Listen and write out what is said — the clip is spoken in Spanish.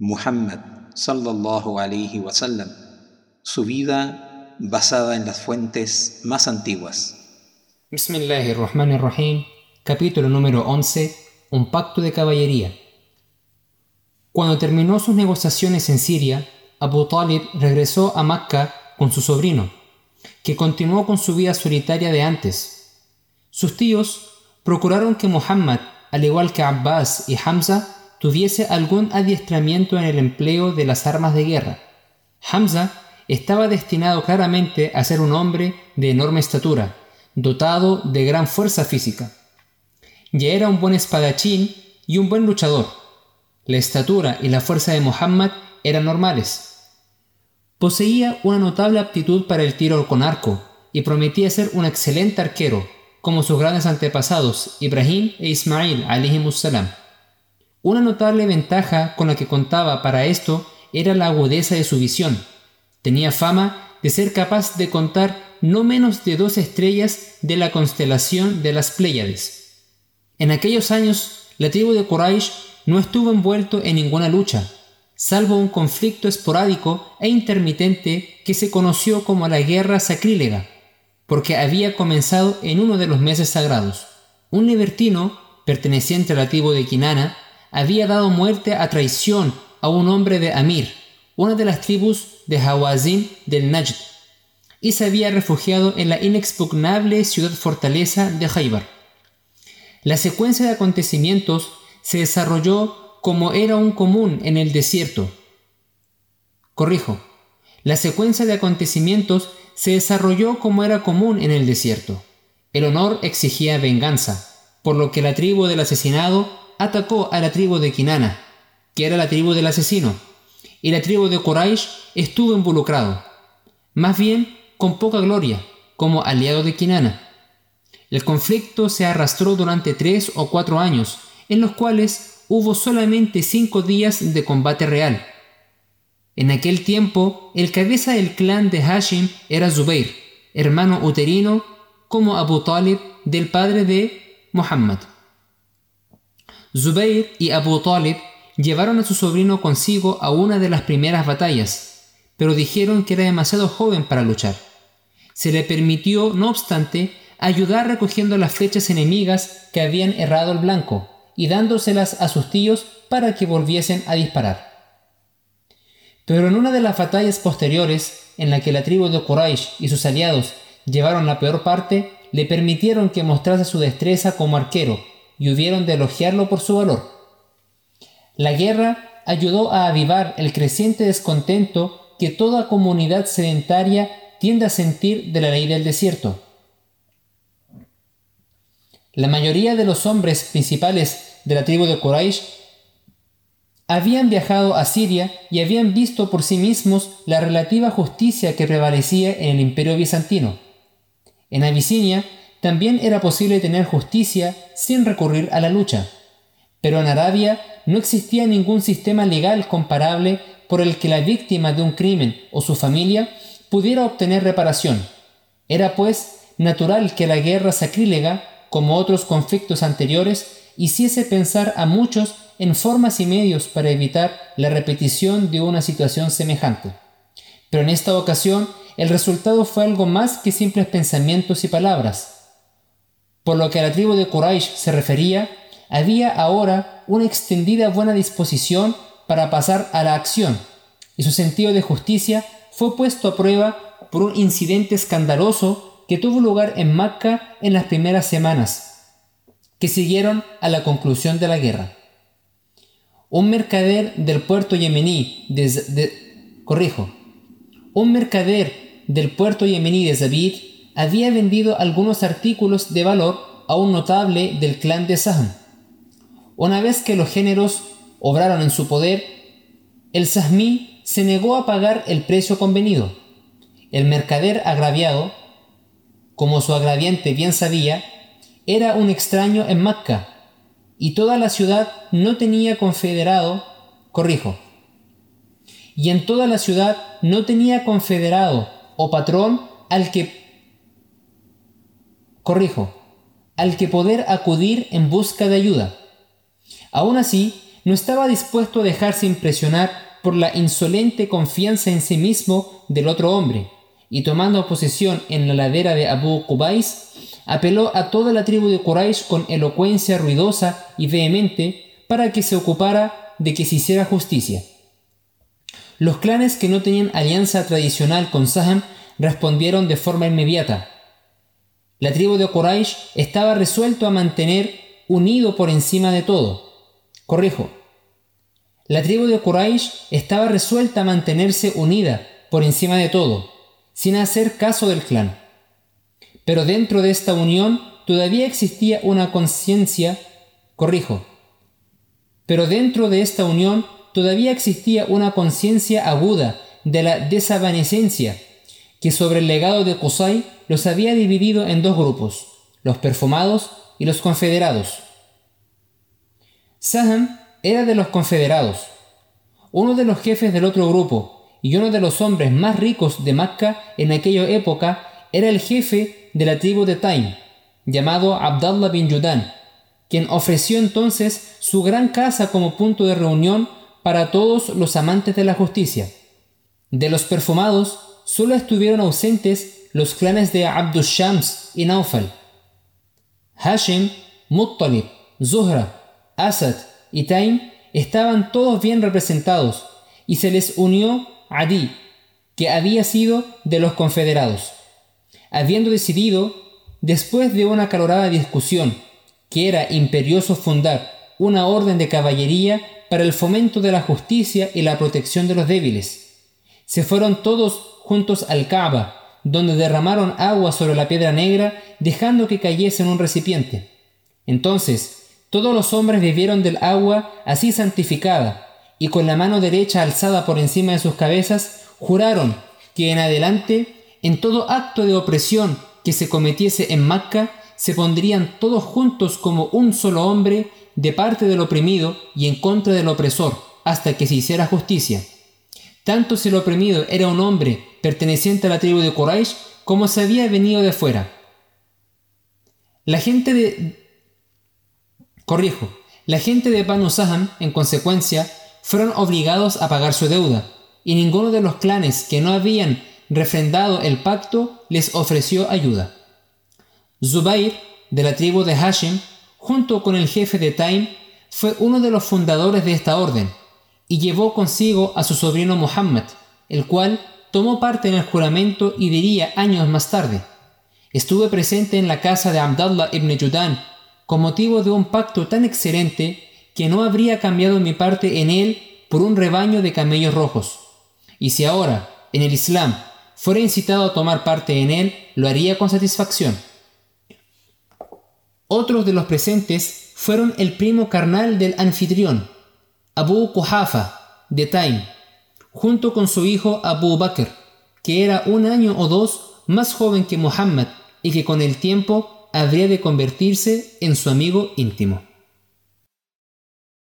Muhammad sallallahu alayhi wasallam, su vida basada en las fuentes más antiguas. Bismillahirrahmanirrahim, capítulo número 11, un pacto de caballería. Cuando terminó sus negociaciones en Siria, Abu Talib regresó a Macca con su sobrino, que continuó con su vida solitaria de antes. Sus tíos procuraron que Muhammad, al igual que Abbas y Hamza, tuviese algún adiestramiento en el empleo de las armas de guerra. Hamza estaba destinado claramente a ser un hombre de enorme estatura, dotado de gran fuerza física. Ya era un buen espadachín y un buen luchador. La estatura y la fuerza de Muhammad eran normales. Poseía una notable aptitud para el tiro con arco y prometía ser un excelente arquero, como sus grandes antepasados Ibrahim e Ismail salam. Una notable ventaja con la que contaba para esto era la agudeza de su visión. Tenía fama de ser capaz de contar no menos de dos estrellas de la constelación de las Pléyades. En aquellos años, la tribu de Quraysh no estuvo envuelto en ninguna lucha, salvo un conflicto esporádico e intermitente que se conoció como la Guerra Sacrílega, porque había comenzado en uno de los meses sagrados. Un libertino, perteneciente a la tribu de Kinana, había dado muerte a traición a un hombre de Amir, una de las tribus de Hawazin del Najd, y se había refugiado en la inexpugnable ciudad fortaleza de Khaybar. La secuencia de acontecimientos se desarrolló como era un común en el desierto. Corrijo, la secuencia de acontecimientos se desarrolló como era común en el desierto. El honor exigía venganza, por lo que la tribu del asesinado atacó a la tribu de Kinana, que era la tribu del asesino, y la tribu de Quraysh estuvo involucrado, más bien con poca gloria, como aliado de Kinana. El conflicto se arrastró durante tres o cuatro años, en los cuales hubo solamente cinco días de combate real. En aquel tiempo, el cabeza del clan de Hashim era Zubair, hermano uterino como Abu Talib del padre de Muhammad. Zubair y Abu Talib llevaron a su sobrino consigo a una de las primeras batallas, pero dijeron que era demasiado joven para luchar. Se le permitió, no obstante, ayudar recogiendo las flechas enemigas que habían errado el blanco, y dándoselas a sus tíos para que volviesen a disparar. Pero en una de las batallas posteriores, en la que la tribu de Quraysh y sus aliados llevaron la peor parte, le permitieron que mostrase su destreza como arquero y hubieron de elogiarlo por su valor. La guerra ayudó a avivar el creciente descontento que toda comunidad sedentaria tiende a sentir de la ley del desierto. La mayoría de los hombres principales de la tribu de Quraysh habían viajado a Siria y habían visto por sí mismos la relativa justicia que prevalecía en el imperio bizantino. En Abisinia también era posible tener justicia sin recurrir a la lucha, pero en Arabia no existía ningún sistema legal comparable por el que la víctima de un crimen o su familia pudiera obtener reparación. Era pues natural que la guerra sacrílega, como otros conflictos anteriores, hiciese pensar a muchos en formas y medios para evitar la repetición de una situación semejante. Pero en esta ocasión el resultado fue algo más que simples pensamientos y palabras. Por lo que a la tribu de Quraysh se refería, había ahora una extendida buena disposición para pasar a la acción, y su sentido de justicia fue puesto a prueba por un incidente escandaloso que tuvo lugar en Macca en las primeras semanas, que siguieron a la conclusión de la guerra. Un mercader del puerto yemení de, corrijo, un mercader del puerto yemení de Zabid había vendido algunos artículos de valor a un notable del clan de Sahm. Una vez que los géneros obraron en su poder, el Sahmí se negó a pagar el precio convenido. El mercader agraviado, como su agraviante bien sabía, era un extraño en Macca y toda la ciudad no tenía confederado, corrijo, y en toda la ciudad no tenía confederado o patrón al que, corrijo, al que poder acudir en busca de ayuda. Aún así, no estaba dispuesto a dejarse impresionar por la insolente confianza en sí mismo del otro hombre, y tomando posesión en la ladera de Abu Qubais, apeló a toda la tribu de Quraysh con elocuencia ruidosa y vehemente para que se ocupara de que se hiciera justicia. Los clanes que no tenían alianza tradicional con Saham respondieron de forma inmediata. La tribu de Quraysh estaba resuelto a mantener unido por encima de todo. Corrijo. La tribu de Quraysh estaba resuelta a mantenerse unida por encima de todo, sin hacer caso del clan. Pero dentro de esta unión todavía existía una conciencia, corrijo, pero dentro de esta unión todavía existía una conciencia aguda de la desavanecencia que sobre el legado de Qusay los había dividido en dos grupos, los perfumados y los confederados. Saham era de los confederados, uno de los jefes del otro grupo y uno de los hombres más ricos de Macca en aquella época era el jefe de la tribu de Taim, llamado Abdallah bin Yudan, quien ofreció entonces su gran casa como punto de reunión para todos los amantes de la justicia. De los perfumados solo estuvieron ausentes los clanes de Abdushams y Naufal. Hashim, Muttalib, Zuhra, Asad y Taim estaban todos bien representados y se les unió Adi, que había sido de los confederados habiendo decidido, después de una calorada discusión, que era imperioso fundar una orden de caballería para el fomento de la justicia y la protección de los débiles. Se fueron todos juntos al Kaaba, donde derramaron agua sobre la piedra negra, dejando que cayese en un recipiente. Entonces, todos los hombres bebieron del agua así santificada, y con la mano derecha alzada por encima de sus cabezas, juraron que en adelante en todo acto de opresión que se cometiese en Macca, se pondrían todos juntos como un solo hombre de parte del oprimido y en contra del opresor, hasta que se hiciera justicia. Tanto si el oprimido era un hombre perteneciente a la tribu de Quraysh, como se había venido de fuera. La gente de... Corrijo, la gente de Banu Saham, en consecuencia, fueron obligados a pagar su deuda, y ninguno de los clanes que no habían refrendado el pacto, les ofreció ayuda. Zubair, de la tribu de Hashim, junto con el jefe de Taim, fue uno de los fundadores de esta orden, y llevó consigo a su sobrino Muhammad, el cual tomó parte en el juramento y diría años más tarde, estuve presente en la casa de Abdallah ibn Judan con motivo de un pacto tan excelente que no habría cambiado mi parte en él por un rebaño de camellos rojos. Y si ahora, en el Islam, fuera incitado a tomar parte en él, lo haría con satisfacción. Otros de los presentes fueron el primo carnal del anfitrión, Abu Kuhafa, de Taim, junto con su hijo Abu Bakr, que era un año o dos más joven que Muhammad y que con el tiempo habría de convertirse en su amigo íntimo.